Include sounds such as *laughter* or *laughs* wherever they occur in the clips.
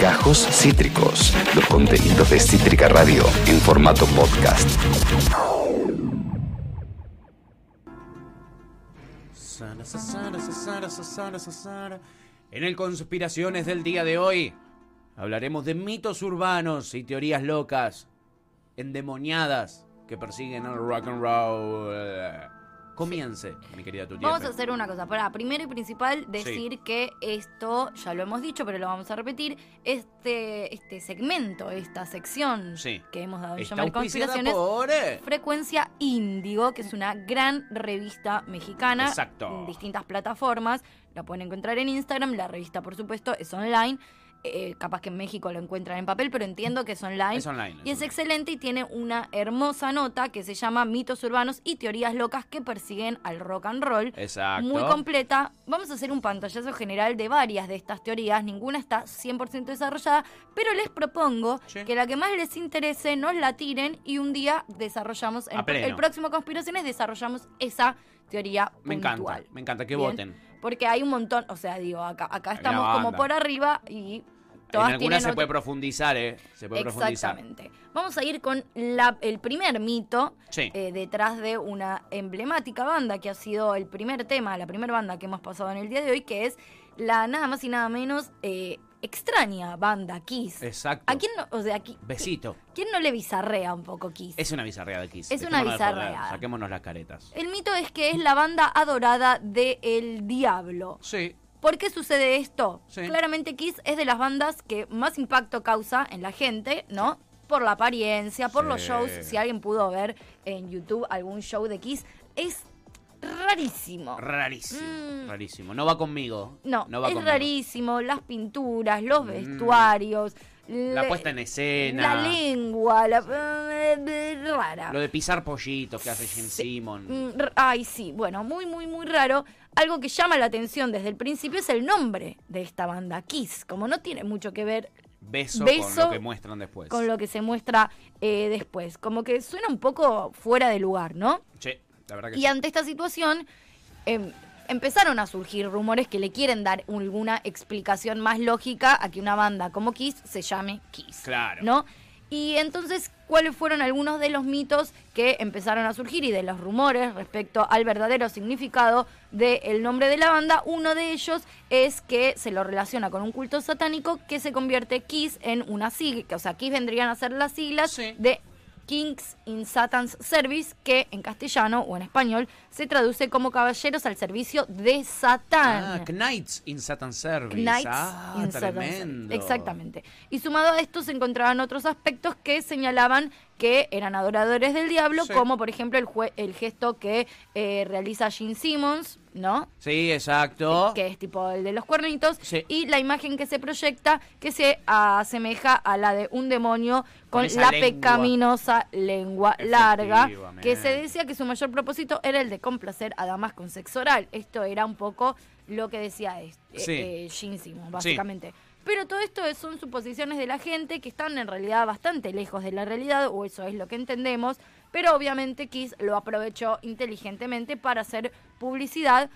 Gajos Cítricos, los contenidos de Cítrica Radio en formato podcast. En el Conspiraciones del día de hoy hablaremos de mitos urbanos y teorías locas, endemoniadas, que persiguen al rock and roll. Comience, mi querida Tuti. Vamos a hacer una cosa. Para, primero y principal, decir que esto, ya lo hemos dicho, pero lo vamos a repetir, este, este segmento, esta sección Sí. que hemos dado en llamar Conspiraciones, por... eh, Frecuencia Índigo, que es una gran revista mexicana Exacto. en distintas plataformas. La pueden encontrar en Instagram. La revista, por supuesto, es online. Eh, capaz que en México lo encuentran en papel, pero entiendo que es online. Es online, Y es excelente y tiene una hermosa nota que se llama Mitos urbanos y teorías locas que persiguen al rock and roll. Exacto. Muy completa. Vamos a hacer un pantallazo general de varias de estas teorías. Ninguna está 100% desarrollada, pero les propongo Sí. que la que más les interese nos la tiren y un día desarrollamos, el, el próximo Conspiraciones desarrollamos esa teoría Me puntual. encanta, me encanta que Bien. voten. Porque hay un montón, o sea, digo, acá, estamos como por arriba y En todas algunas tienen se otro- puede profundizar, ¿eh? Se puede profundizar. Exactamente. Vamos a ir con la- el primer mito Sí. eh, detrás de una emblemática banda que ha sido el primer tema, la primera banda que hemos pasado en el día de hoy, que es la nada más y nada menos eh, extraña banda Kiss. Exacto. ¿A quién no, o sea, qui- Besito. ¿quién no le bizarrea un poco Kiss? Es una bizarreada de Kiss. Es una Dejémonos de bizarreada. Saquémonos las caretas. El mito es que es la banda adorada de El Diablo. Sí. ¿Por qué sucede esto? Sí. Claramente Kiss es de las bandas que más impacto causa en la gente, ¿no? Por la apariencia, por los shows. Si alguien pudo ver en YouTube algún show de Kiss, es rarísimo. Rarísimo. Mm. Rarísimo. No va conmigo. No, no va es conmigo. rarísimo. Las pinturas, los Mm. La le- puesta en escena. La lengua, la... rara. Lo de pisar pollitos que hace Jim Sí. Simon. Mm, Ay, sí, bueno, muy, muy, muy raro. Algo que llama la atención desde el principio es el nombre de esta banda, Kiss. Como no tiene mucho que ver Beso, con beso lo que muestran después. con lo que se muestra eh, después. Como que suena un poco fuera de lugar, ¿no? Sí, la verdad que Y sí. ante esta situación em, empezaron a surgir rumores que le quieren dar alguna explicación más lógica a que una banda como Kiss se llame Kiss. Claro. ¿No? Y entonces, ¿cuáles fueron algunos de los mitos que empezaron a surgir y de los rumores respecto al verdadero significado del nombre de la banda? Uno de ellos es que se lo relaciona con un culto satánico que se convierte Kiss en una sigla, o sea, Kiss vendrían a ser las siglas Sí. de Kings in Satan's Service, que en castellano o en español se traduce como caballeros al servicio de Satán. Ah, Knights in Satan Service. Knights ah, in tremendo. Exactamente. Y sumado a esto se encontraban otros aspectos que señalaban que eran adoradores del diablo, Sí. como por ejemplo el, jue- el gesto que eh, realiza Gene Simmons, ¿no? Sí, exacto. que es tipo el de los cuernitos, Sí. y la imagen que se proyecta que se asemeja a la de un demonio Con la lengua. pecaminosa lengua larga, que se decía que su mayor propósito era el de complacer a damas con sexo oral. Esto era un poco lo que decía este, Sí. eh, Gene Simmons, básicamente. Pero todo esto es- son suposiciones de la gente que están en realidad bastante lejos de la realidad, o eso es lo que entendemos, pero obviamente Kiss lo aprovechó inteligentemente para hacer publicidad.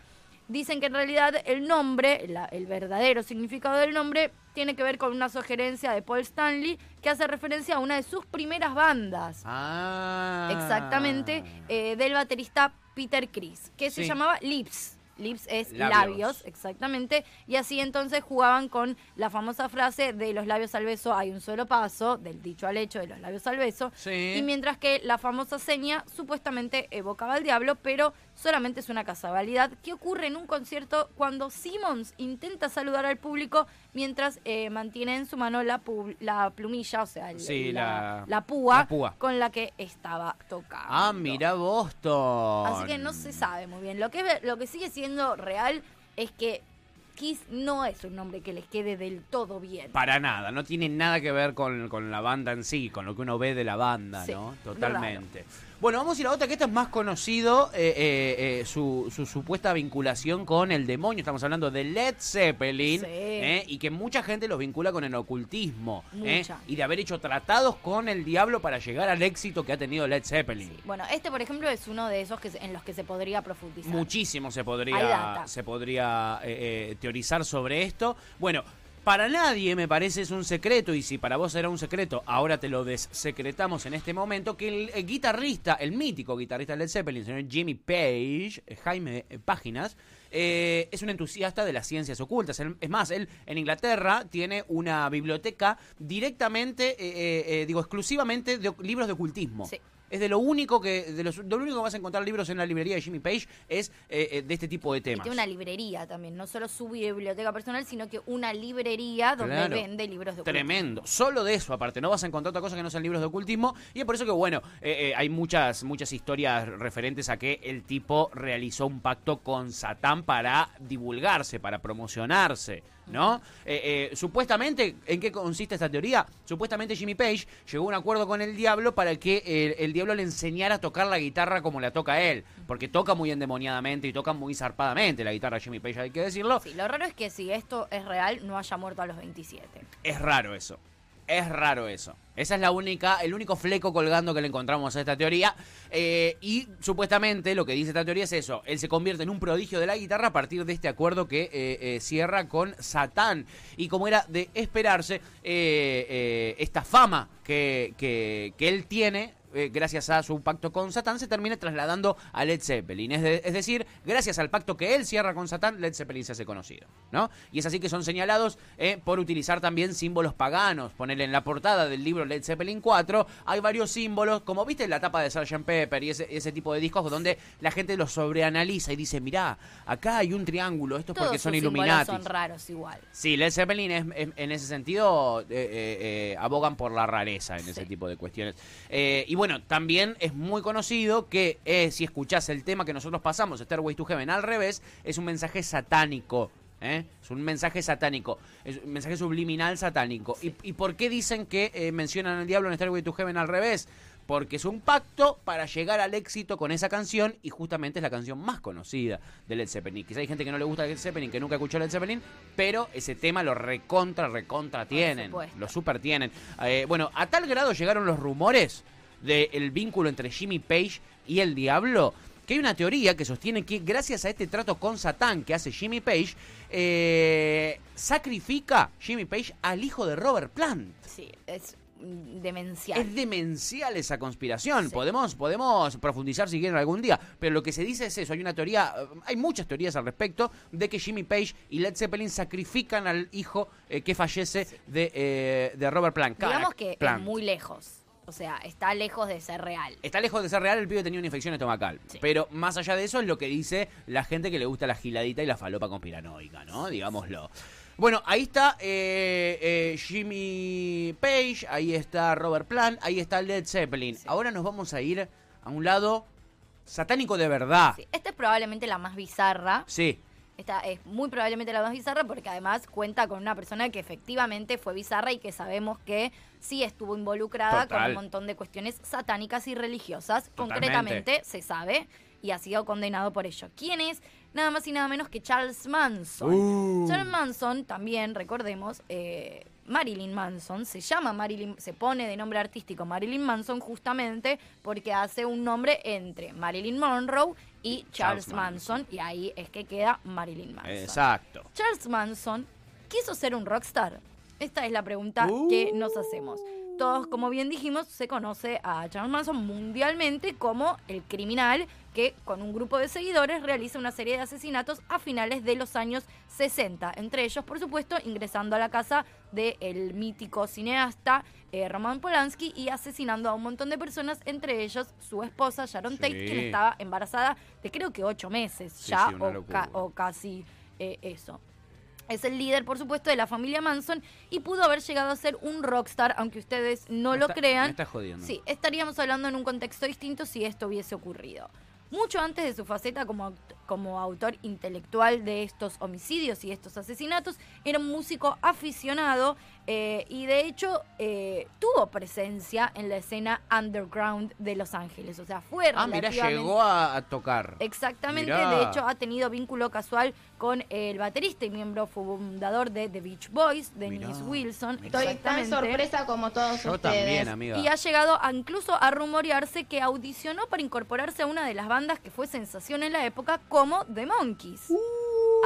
Dicen que en realidad el nombre, la- el verdadero significado del nombre, tiene que ver con una sugerencia de Paul Stanley que hace referencia a una de sus primeras bandas. Ah. Exactamente, eh, del baterista Peter Chris, que se llamaba Lips. Lips es Labios. labios. exactamente. Y así entonces jugaban con la famosa frase de los labios al beso hay un solo paso, del dicho al hecho de los labios al beso. Sí. Y mientras que la famosa seña supuestamente evocaba al diablo, pero solamente es una casualidad que ocurre en un concierto cuando Simmons intenta saludar al público mientras eh, mantiene en su mano la, plumilla, o sea, el- Sí, la- la púa, la púa. con la que estaba tocando. Ah, mira Boston. Así que no se sabe muy bien. Lo que, lo que sigue siendo real es que Kiss no es un nombre que les quede del todo bien. Para nada, no tiene nada que ver con, con la banda en sí, con lo que uno ve de la banda, Sí, ¿no? Totalmente. Bueno, vamos a ir a otra, que esta es más conocido, eh, eh, eh, su, su supuesta vinculación con el demonio. Estamos hablando de Led Zeppelin, Sí. ¿eh? y que mucha gente los vincula con el ocultismo, ¿eh? Y de haber hecho tratados con el diablo para llegar al éxito que ha tenido Led Zeppelin. Bueno, este, por ejemplo, es uno de esos que en los que se podría profundizar. Muchísimo se podría, se podría teorizar sobre esto. Bueno, para nadie, me parece, es un secreto, y si para vos era un secreto, ahora te lo dessecretamos en este momento, que el, el guitarrista, el mítico guitarrista de Led Zeppelin, el señor Jimmy Page, eh, Jaime eh, Páginas, eh, es un entusiasta de las ciencias ocultas. Es más, él en Inglaterra tiene una biblioteca directamente, eh, eh, eh, digo, exclusivamente de libros de ocultismo. Sí. Es de lo único que, de, los- de lo único que vas a encontrar libros en la librería de Jimmy Page es eh, eh, de este tipo de Y temas. tiene una librería también, no solo su biblioteca personal, sino que una librería donde Claro. vende libros de ocultismo. Tremendo. Solo de eso, aparte, no vas a encontrar otra cosa que no sean libros de ocultismo. Y es por eso que, bueno, eh, eh, hay muchas, muchas historias referentes a que el tipo realizó un pacto con Satán para divulgarse, para promocionarse, ¿no? Eh, eh, supuestamente, ¿en qué consiste esta teoría? Supuestamente Jimmy Page llegó a un acuerdo con el diablo para que el, el diablo le enseñara a tocar la guitarra como la toca él. Porque toca muy endemoniadamente y toca muy zarpadamente la guitarra Jimmy Page, hay que decirlo. Sí, lo raro es que si esto es real, no haya muerto a los 27. Es raro eso. Es raro eso. Esa es la única, el único fleco colgando que le encontramos a esta teoría. Eh, y supuestamente lo que dice esta teoría es eso. Él se convierte en un prodigio de la guitarra a partir de este acuerdo que eh, eh, cierra con Satán. Y como era de esperarse, eh, eh, esta fama que, que- que él tiene eh, gracias a su pacto con Satán, se termina trasladando a Led Zeppelin. Es, de- es decir, gracias al pacto que él cierra con Satán, Led Zeppelin se hace conocido. ¿no? Y es así que son señalados eh, por utilizar también símbolos paganos. Ponerle en la portada del libro Led Zeppelin 4, hay varios símbolos, como viste en la tapa de Sgt. Pepper y ese, ese tipo de discos donde la gente los sobreanaliza y dice, mirá, acá hay un triángulo, esto es Todos porque son Illuminati. son raros igual. Sí, Led Zeppelin es, es- en ese sentido eh, abogan por la rareza en ese tipo de cuestiones. Y bueno, también es muy conocido que eh, si escuchás el tema que nosotros pasamos, Stairway to Heaven, al revés, es un mensaje satánico. ¿eh? Es un mensaje satánico, es un mensaje subliminal satánico. ¿Y, y por qué dicen que eh, mencionan al diablo en Stairway to Heaven al revés? Porque es un pacto para llegar al éxito con esa canción y justamente es la canción más conocida de Led Zeppelin. Quizá hay gente que no le gusta Led Zeppelin, que nunca escuchó Led Zeppelin, pero ese tema lo recontra, recontra tienen. Lo super tienen. Eh, bueno, a tal grado llegaron los rumores del vínculo entre Jimmy Page y el diablo que hay una teoría que sostiene que gracias a este trato con Satán que hace Jimmy Page, eh, sacrifica Jimmy Page al hijo de Robert Plant. Sí, es demencial. Es demencial esa conspiración. Sí. Podemos, podemos profundizar si quieren algún día. Pero lo que se dice es eso. Hay una teoría, eh, hay muchas teorías al respecto de que Jimmy Page y Led Zeppelin sacrifican al hijo eh, que fallece de, eh, de Robert Plant. Digamos que es muy lejos. O sea, está lejos de ser real. Está lejos de ser real, el pibe tenía una infección estomacal. Sí. Pero más allá de eso es lo que dice la gente que le gusta la giladita y la falopa conspiranoica, ¿no? Digámoslo. Bueno, ahí está eh, eh, Jimmy Page, ahí está Robert Plant, ahí está Led Zeppelin. Ahora nos vamos a ir a un lado satánico de verdad. Sí, Esta es probablemente la más bizarra. Sí, Esta es muy probablemente la más bizarra porque además cuenta con una persona que efectivamente fue bizarra y que sabemos que sí estuvo involucrada con un montón de cuestiones satánicas y religiosas. Totalmente. Concretamente se sabe y ha sido condenado por ello. ¿Quién es? Nada más y nada menos que Charles Manson. Uh. Charles Manson, también recordemos, eh, Marilyn Manson, se llama Marilyn, se pone de nombre artístico Marilyn Manson justamente porque hace un nombre entre Marilyn Monroe y Charles, Charles Manson. Manson, y ahí es que queda Marilyn Manson. exacto. Charles Manson quiso ser un rockstar. Esta es la pregunta Uh. que nos hacemos. Todos, como bien dijimos, se conoce a Charles Manson mundialmente como el criminal que con un grupo de seguidores realiza una serie de asesinatos a finales de los años 60. Entre ellos, por supuesto, ingresando a la casa del mítico cineasta eh, Roman Polanski y asesinando a un montón de personas, entre ellos su esposa Sharon Sí. Tate, quien estaba embarazada de creo que ocho meses Sí, ya sí, una o, locura. ca- o casi eh, eso. Es el líder, por supuesto, de la familia Manson y pudo haber llegado a ser un rockstar, aunque ustedes no Me lo está- crean. me estás jodiendo. Sí, estaríamos hablando en un contexto distinto si esto hubiese ocurrido. Mucho antes de su faceta como, como autor intelectual de estos homicidios y estos asesinatos, era un músico aficionado eh, y de hecho eh, tuvo presencia en la escena underground de Los Ángeles. O sea, fue Ah, mira, llegó a, a tocar. Exactamente, Mirá. de hecho ha tenido vínculo casual con el baterista y miembro fundador de The Beach Boys, Dennis Mirá, Wilson. mirá. Estoy tan sorpresa como todos Yo ustedes. también, amiga. Y ha llegado a, incluso a rumorearse que audicionó para incorporarse a una de las bandas que fue sensación en la época como The Monkeys.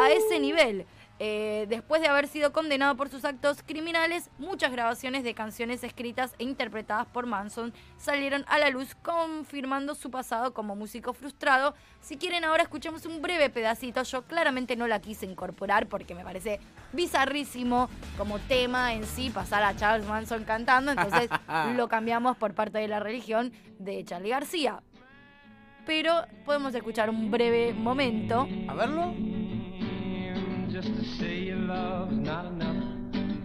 A ese nivel. Eh, después de haber sido condenado por sus actos criminales, muchas grabaciones de canciones escritas e interpretadas por Manson salieron a la luz, confirmando su pasado como músico frustrado. Si quieren, ahora escuchamos un breve pedacito. Yo claramente no la quise incorporar porque me parece bizarrísimo como tema en sí pasar a Charles Manson cantando. Entonces *laughs* lo cambiamos por parte de la religión de Charlie García. Pero podemos escuchar un breve momento. A verlo.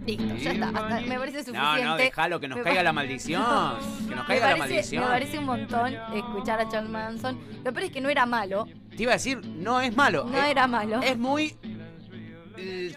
Listo, ya está. Hasta me parece No, suficiente. no, déjalo, que nos Me caiga la maldición. *laughs* Que nos Me caiga la parece, maldición. me parece un montón escuchar a Charles Manson. Lo peor es que no era malo. Te iba a decir, no es malo. No eh, era malo. Es muy.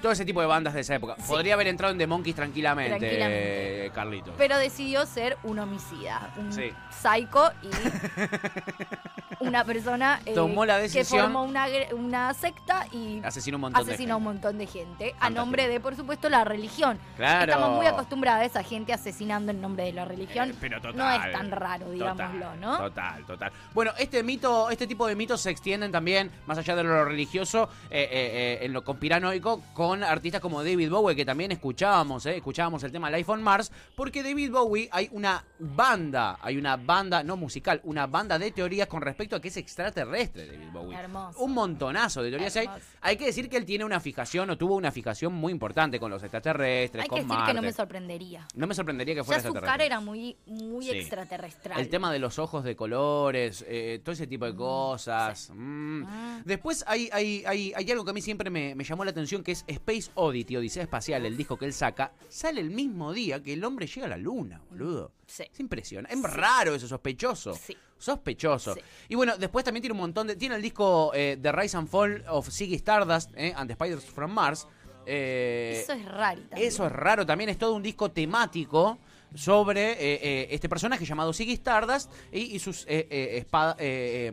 Todo ese tipo de bandas de esa época. Sí. Podría haber entrado en The Monkeys tranquilamente, Tranquilamente. eh, Carlitos. Pero decidió ser un homicida, un Sí. psycho y *laughs* una persona eh, Tomó la que decisión. formó una, secta y Asesinó un montón asesinó a un de montón de gente a Fantástico. nombre de, por supuesto, la religión. Claro. Estamos muy acostumbrados a esa gente asesinando en nombre de la religión. Eh, pero total. no es tan raro, digámoslo, Total, ¿no? Total, total. Bueno, este mito, este tipo de mitos se extienden también, más allá de lo religioso, eh, eh, en lo conspiranoico, con artistas como David Bowie, que también escuchábamos, escuchábamos el tema Life on Mars, porque David Bowie hay una banda, hay una banda, no musical, una banda de teorías con respecto a que es extraterrestre David Bowie. Hermoso. Un montonazo de teorías hay. Hay que decir que él tiene una fijación, o tuvo una fijación muy importante con los extraterrestres, Hay que con decir que no me sorprendería. No me sorprendería que Ya fuera su extraterrestre. cara era muy, muy Sí. extraterrestral. El tema de los ojos de colores, eh, todo ese tipo de cosas. Mm. Mm. Después hay, hay, hay, hay algo que a mí siempre me, me llamó la atención, que es Space Oddity, Odisea Espacial, el disco que él saca, sale el mismo día que el hombre llega a la luna, boludo. Sí. Es impresionante. Es raro eso, sospechoso. Sí. Sospechoso. Sí. Y bueno, después también tiene un montón de... Tiene el disco eh, The Rise and Fall of Ziggy Stardust eh, and the Spiders from Mars. Eh, Eso es raro también. eso es raro, también es todo un disco temático sobre eh, eh, este personaje llamado Ziggy Stardust y, sus eh, espada-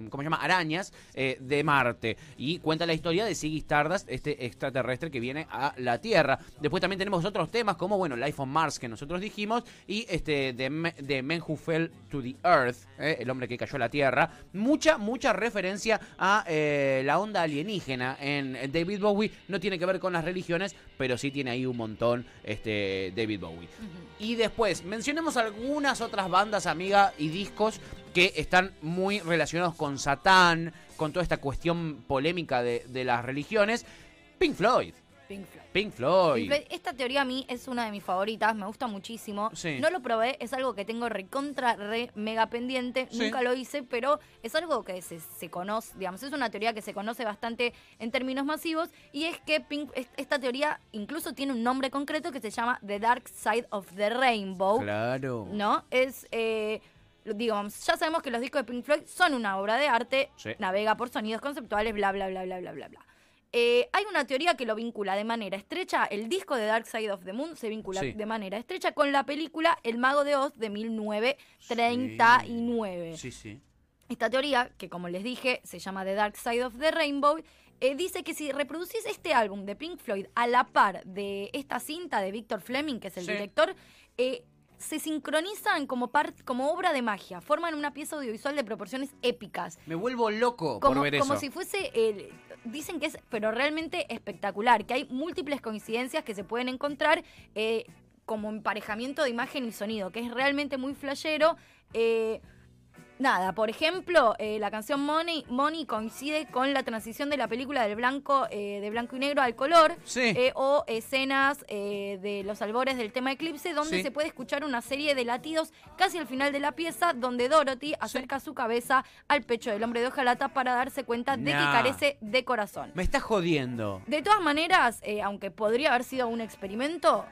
¿cómo se llama? arañas de Marte. Y cuenta la historia de Ziggy Stardust, este extraterrestre que viene a la Tierra. Después también tenemos otros temas como, bueno, Life on Mars que nosotros dijimos y este de, de Men Who Fell to the Earth, el hombre que cayó a la Tierra. Mucha, mucha referencia a la onda alienígena en, en David Bowie. No tiene que ver con las religiones, pero sí tiene ahí un montón este David Bowie. Y después, mencionemos algunas otras bandas, amiga, y discos que están muy relacionados con Satán, con toda esta cuestión polémica de, de las religiones. Pink Floyd. Pink Floyd. Pink Floyd. Pink Floyd, Esta teoría a mí es una de mis favoritas, me gusta muchísimo. Sí. No lo probé, es algo que tengo recontra, re, mega pendiente. Sí. Nunca lo hice, pero es algo que se, se conoce, digamos, es una teoría que se conoce bastante en términos masivos. Y es que Pink- es- esta teoría incluso tiene un nombre concreto que se llama The Dark Side of the Rainbow. Claro. ¿no? Es, eh, digamos, ya sabemos que los discos de Pink Floyd son una obra de arte, Sí. navega por sonidos conceptuales, bla, bla, bla, bla, bla, bla, bla. Eh, hay una teoría que lo vincula de manera estrecha, el disco de Dark Side of the Moon se vincula Sí. de manera estrecha con la película El Mago de Oz de 1939. Sí, sí. Esta teoría, que como les dije, se llama The Dark Side of the Rainbow, eh, dice que si reproducís este álbum de Pink Floyd a la par de esta cinta de Victor Fleming, que es el Sí. director, eh, se sincronizan como, como obra de magia, forman una pieza audiovisual de proporciones épicas. Me vuelvo loco Como, por ver como eso. si fuese, el- dicen que es, pero realmente espectacular, que hay múltiples coincidencias que se pueden encontrar eh, como emparejamiento de imagen y sonido, que es realmente muy flashero. eh, Nada, por ejemplo, eh, la canción Money, Money coincide con la transición de la película del blanco, eh, de blanco y negro al color, Sí. eh, o escenas eh, de los albores del tema Eclipse, donde Sí. se puede escuchar una serie de latidos casi al final de la pieza, donde Dorothy acerca su cabeza al pecho del hombre de hojalata para darse cuenta de que carece de corazón. Me estás jodiendo. De todas maneras, aunque podría haber sido un experimento,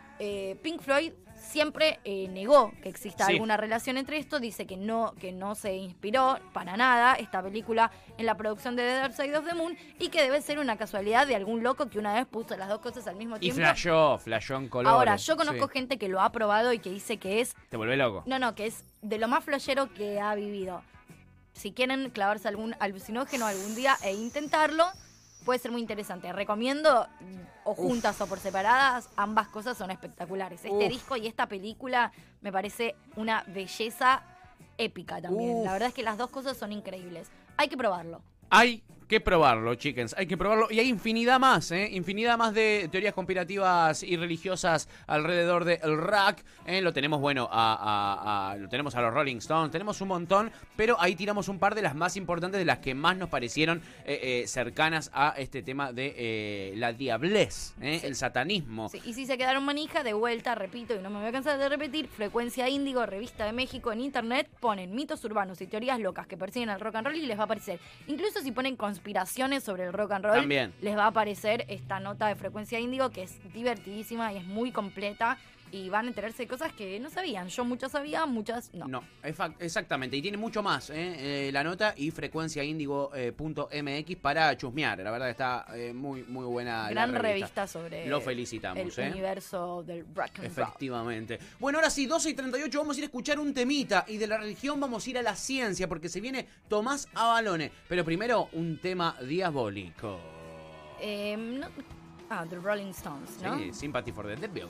Pink Floyd siempre eh, negó que exista Sí. alguna relación entre esto, dice que no, que no se inspiró para nada esta película en la producción de The Dark Side of the Moon y que debe ser una casualidad de algún loco que una vez puso las dos cosas al mismo Y tiempo. flashó, flashó en colores. Ahora, yo conozco Sí. gente que lo ha probado y que dice que es, Te vuelve loco. no, no, que es de lo más flashero que ha vivido. Si quieren clavarse algún alucinógeno algún día e intentarlo, puede ser muy interesante. Recomiendo, o juntas o por separadas, ambas cosas son espectaculares. Este Uf. disco y esta película me parece una belleza épica también. Uf. La verdad es que las dos cosas son increíbles. Hay que probarlo. Hay que probarlo, chickens. Hay que probarlo. Y hay infinidad más, ¿eh? Infinidad más de teorías conspirativas y religiosas alrededor del rock. ¿eh? Lo tenemos, bueno, a, lo tenemos a los Rolling Stones. Tenemos un montón, pero ahí tiramos un par de las más importantes, de las que más nos parecieron eh, eh, cercanas a este tema de la diablez, el satanismo. Y si se quedaron manija, de vuelta, repito, y no me voy a cansar de repetir, Frecuencia Índigo, Revista de México, en internet, ponen mitos urbanos y teorías locas que persiguen al rock and roll y les va a aparecer. Incluso si ponen conspiraciones sobre el rock and roll, les va a aparecer esta nota de frecuencia índigo que es divertidísima y es muy completa y van a enterarse de cosas que no sabían. Yo muchas sabía, muchas no. No, exactamente. Y tiene mucho más ¿eh? Eh, la nota y frecuenciaíndigo.mx eh, para chusmear. La verdad está muy, muy buena. Gran revista. sobre Lo felicitamos, el universo del rock and Efectivamente. Bueno, ahora sí, 12 y 38 vamos a ir a escuchar un temita y de la religión vamos a ir a la ciencia porque se viene Tomás Avalone. Pero primero, un tema diabólico. Eh, Ah, The Rolling Stones, ¿no? Sí, Sympathy for the Devil.